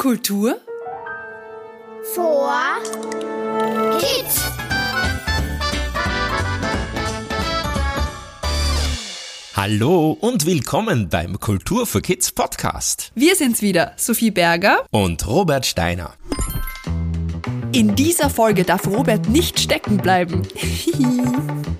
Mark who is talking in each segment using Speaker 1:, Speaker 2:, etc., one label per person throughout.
Speaker 1: Kultur
Speaker 2: vor Kids.
Speaker 3: Hallo und willkommen beim Kultur für Kids Podcast.
Speaker 1: Wir sind's wieder, Sophie Berger.
Speaker 3: Und Robert Steiner.
Speaker 1: In dieser Folge darf Robert nicht stecken bleiben.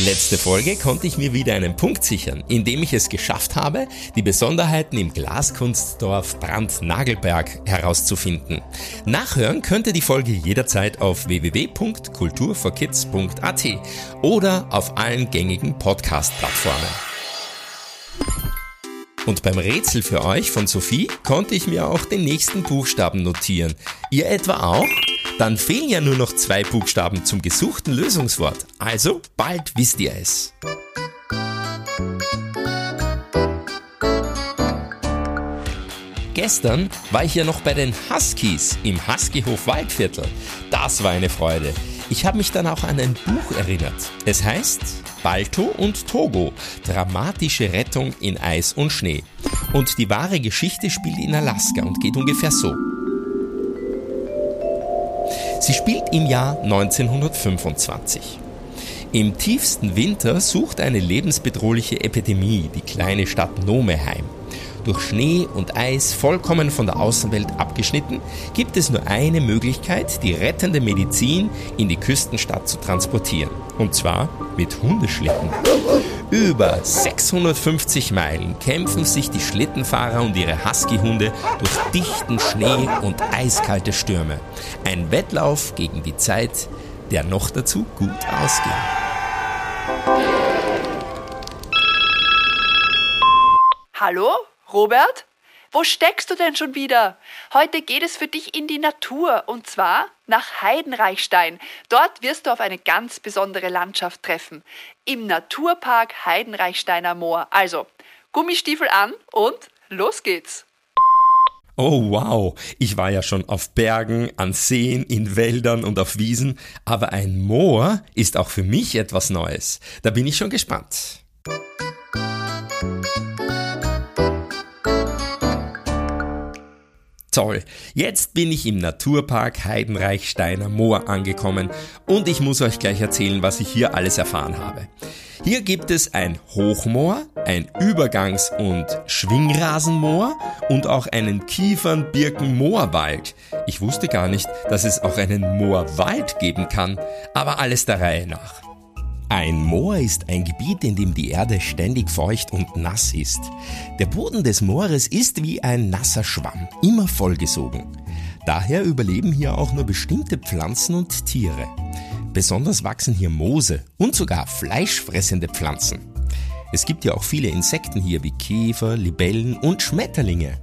Speaker 3: Letzte Folge konnte ich mir wieder einen Punkt sichern, indem ich es geschafft habe, die Besonderheiten im Glaskunstdorf Brand-Nagelberg herauszufinden. Nachhören könnt ihr die Folge jederzeit auf www.kulturforkids.at oder auf allen gängigen Podcast-Plattformen. Und beim Rätsel für euch von Sophie konnte ich mir auch den nächsten Buchstaben notieren. Ihr etwa auch? Dann fehlen ja nur noch zwei Buchstaben zum gesuchten Lösungswort. Also bald wisst ihr es. Gestern war ich ja noch bei den Huskies im Huskyhof Waldviertel. Das war eine Freude. Ich habe mich dann auch an ein Buch erinnert. Es heißt Balto und Togo, dramatische Rettung in Eis und Schnee. Und die wahre Geschichte spielt in Alaska und geht ungefähr so. Sie spielt im Jahr 1925. Im tiefsten Winter sucht eine lebensbedrohliche Epidemie die kleine Stadt Nome heim. Durch Schnee und Eis vollkommen von der Außenwelt abgeschnitten, gibt es nur eine Möglichkeit, die rettende Medizin in die Küstenstadt zu transportieren. Und zwar mit Hundeschlitten. Über 650 Meilen kämpfen sich die Schlittenfahrer und ihre Husky-Hunde durch dichten Schnee und eiskalte Stürme. Ein Wettlauf gegen die Zeit, der noch dazu gut ausgeht.
Speaker 1: Hallo, Robert? Wo steckst du denn schon wieder? Heute geht es für dich in die Natur und zwar nach Heidenreichstein. Dort wirst du auf eine ganz besondere Landschaft treffen. Im Naturpark Heidenreichsteiner Moor. Also, Gummistiefel an und los geht's.
Speaker 3: Oh wow, ich war ja schon auf Bergen, an Seen, in Wäldern und auf Wiesen, aber ein Moor ist auch für mich etwas Neues. Da bin ich schon gespannt. Toll, jetzt bin ich im Naturpark Heidenreichsteiner Moor angekommen und ich muss euch gleich erzählen, was ich hier alles erfahren habe. Hier gibt es ein Hochmoor, ein Übergangs- und Schwingrasenmoor und auch einen Kiefern-Birken-Moorwald. Ich wusste gar nicht, dass es auch einen Moorwald geben kann, aber alles der Reihe nach. Ein Moor ist ein Gebiet, in dem die Erde ständig feucht und nass ist. Der Boden des Moores ist wie ein nasser Schwamm, immer vollgesogen. Daher überleben hier auch nur bestimmte Pflanzen und Tiere. Besonders wachsen hier Moose und sogar fleischfressende Pflanzen. Es gibt ja auch viele Insekten hier wie Käfer, Libellen und Schmetterlinge.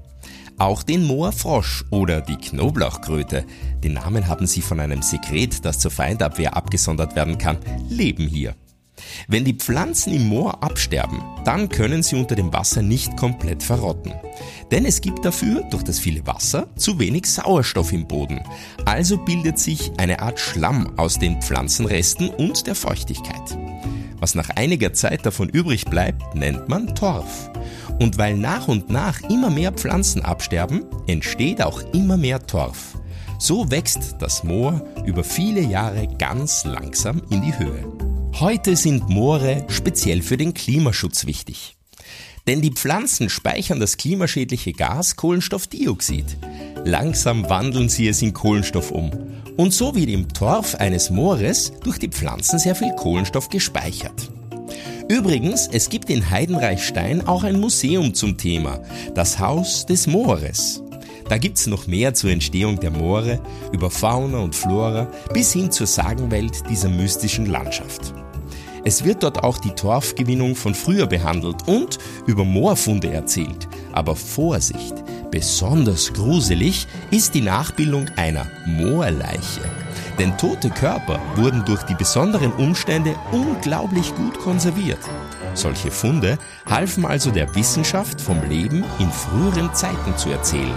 Speaker 3: Auch den Moorfrosch oder die Knoblauchkröte, den Namen haben sie von einem Sekret, das zur Feindabwehr abgesondert werden kann, leben hier. Wenn die Pflanzen im Moor absterben, dann können sie unter dem Wasser nicht komplett verrotten. Denn es gibt dafür, durch das viele Wasser, zu wenig Sauerstoff im Boden. Also bildet sich eine Art Schlamm aus den Pflanzenresten und der Feuchtigkeit. Was nach einiger Zeit davon übrig bleibt, nennt man Torf. Und weil nach und nach immer mehr Pflanzen absterben, entsteht auch immer mehr Torf. So wächst das Moor über viele Jahre ganz langsam in die Höhe. Heute sind Moore speziell für den Klimaschutz wichtig. Denn die Pflanzen speichern das klimaschädliche Gas Kohlenstoffdioxid. Langsam wandeln sie es in Kohlenstoff um. Und so wird im Torf eines Moores durch die Pflanzen sehr viel Kohlenstoff gespeichert. Übrigens, es gibt in Heidenreichstein auch ein Museum zum Thema, das Haus des Moores. Da gibt's noch mehr zur Entstehung der Moore, über Fauna und Flora bis hin zur Sagenwelt dieser mystischen Landschaft. Es wird dort auch die Torfgewinnung von früher behandelt und über Moorfunde erzählt. Aber Vorsicht! Besonders gruselig ist die Nachbildung einer Moorleiche. Denn tote Körper wurden durch die besonderen Umstände unglaublich gut konserviert. Solche Funde halfen also der Wissenschaft vom Leben in früheren Zeiten zu erzählen.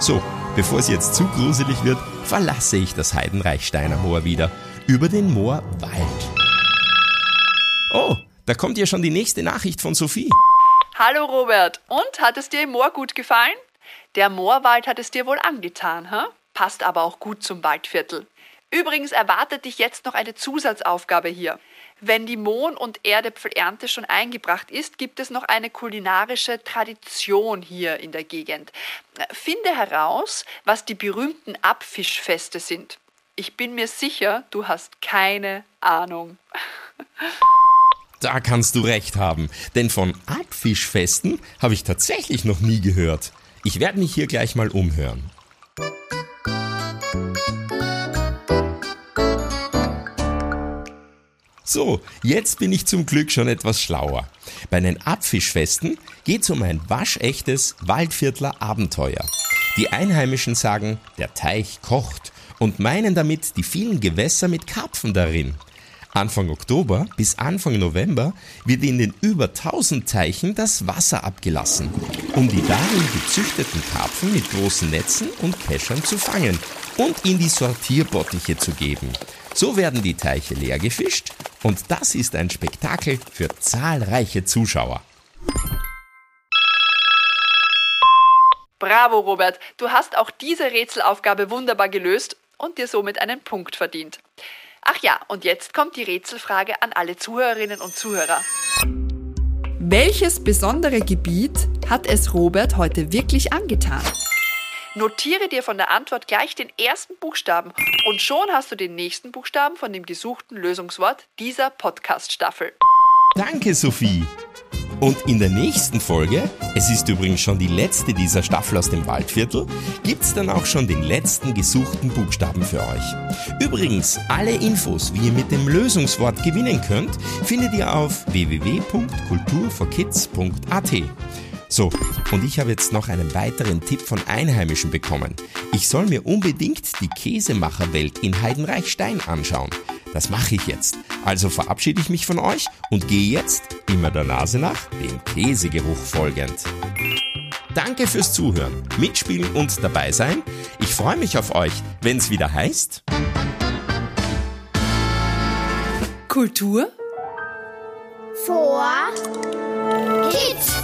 Speaker 3: So, bevor es jetzt zu gruselig wird, verlasse ich das Heidenreich Steiner Moor wieder über den Moorwald. Oh, da kommt ja schon die nächste Nachricht von Sophie.
Speaker 1: Hallo Robert, und hat es dir im Moor gut gefallen? Der Moorwald hat es dir wohl angetan, hä? Passt aber auch gut zum Waldviertel. Übrigens erwartet dich jetzt noch eine Zusatzaufgabe hier. Wenn die Mohn- und Erdäpfelernte schon eingebracht ist, gibt es noch eine kulinarische Tradition hier in der Gegend. Finde heraus, was die berühmten Abfischfeste sind. Ich bin mir sicher, du hast keine Ahnung.
Speaker 3: Da kannst du recht haben, denn von Abfischfesten habe ich tatsächlich noch nie gehört. Ich werde mich hier gleich mal umhören. So, jetzt bin ich zum Glück schon etwas schlauer. Bei den Abfischfesten geht es um ein waschechtes Waldviertler Abenteuer. Die Einheimischen sagen, der Teich kocht und meinen damit die vielen Gewässer mit Karpfen darin. Anfang Oktober bis Anfang November wird in den über 1000 Teichen das Wasser abgelassen, um die darin gezüchteten Karpfen mit großen Netzen und Keschern zu fangen und in die Sortierbottiche zu geben. So werden die Teiche leer gefischt und das ist ein Spektakel für zahlreiche Zuschauer.
Speaker 1: Bravo, Robert. Du hast auch diese Rätselaufgabe wunderbar gelöst und dir somit einen Punkt verdient. Ach ja, und jetzt kommt die Rätselfrage an alle Zuhörerinnen und Zuhörer. Welches besondere Gebiet hat es Robert heute wirklich angetan? Notiere dir von der Antwort gleich den ersten Buchstaben und schon hast du den nächsten Buchstaben von dem gesuchten Lösungswort dieser Podcast-Staffel.
Speaker 3: Danke, Sophie. Und in der nächsten Folge, es ist übrigens schon die letzte dieser Staffel aus dem Waldviertel, gibt's dann auch schon den letzten gesuchten Buchstaben für euch. Übrigens, alle Infos, wie ihr mit dem Lösungswort gewinnen könnt, findet ihr auf www.kulturforkids.at. So, und ich habe jetzt noch einen weiteren Tipp von Einheimischen bekommen. Ich soll mir unbedingt die Käsemacherwelt in Heidenreichstein anschauen. Das mache ich jetzt. Also verabschiede ich mich von euch und gehe jetzt, immer der Nase nach, dem Käsegeruch folgend. Danke fürs Zuhören, Mitspielen und dabei sein. Ich freue mich auf euch, wenn es wieder heißt.
Speaker 1: Kultur
Speaker 2: vor Kids.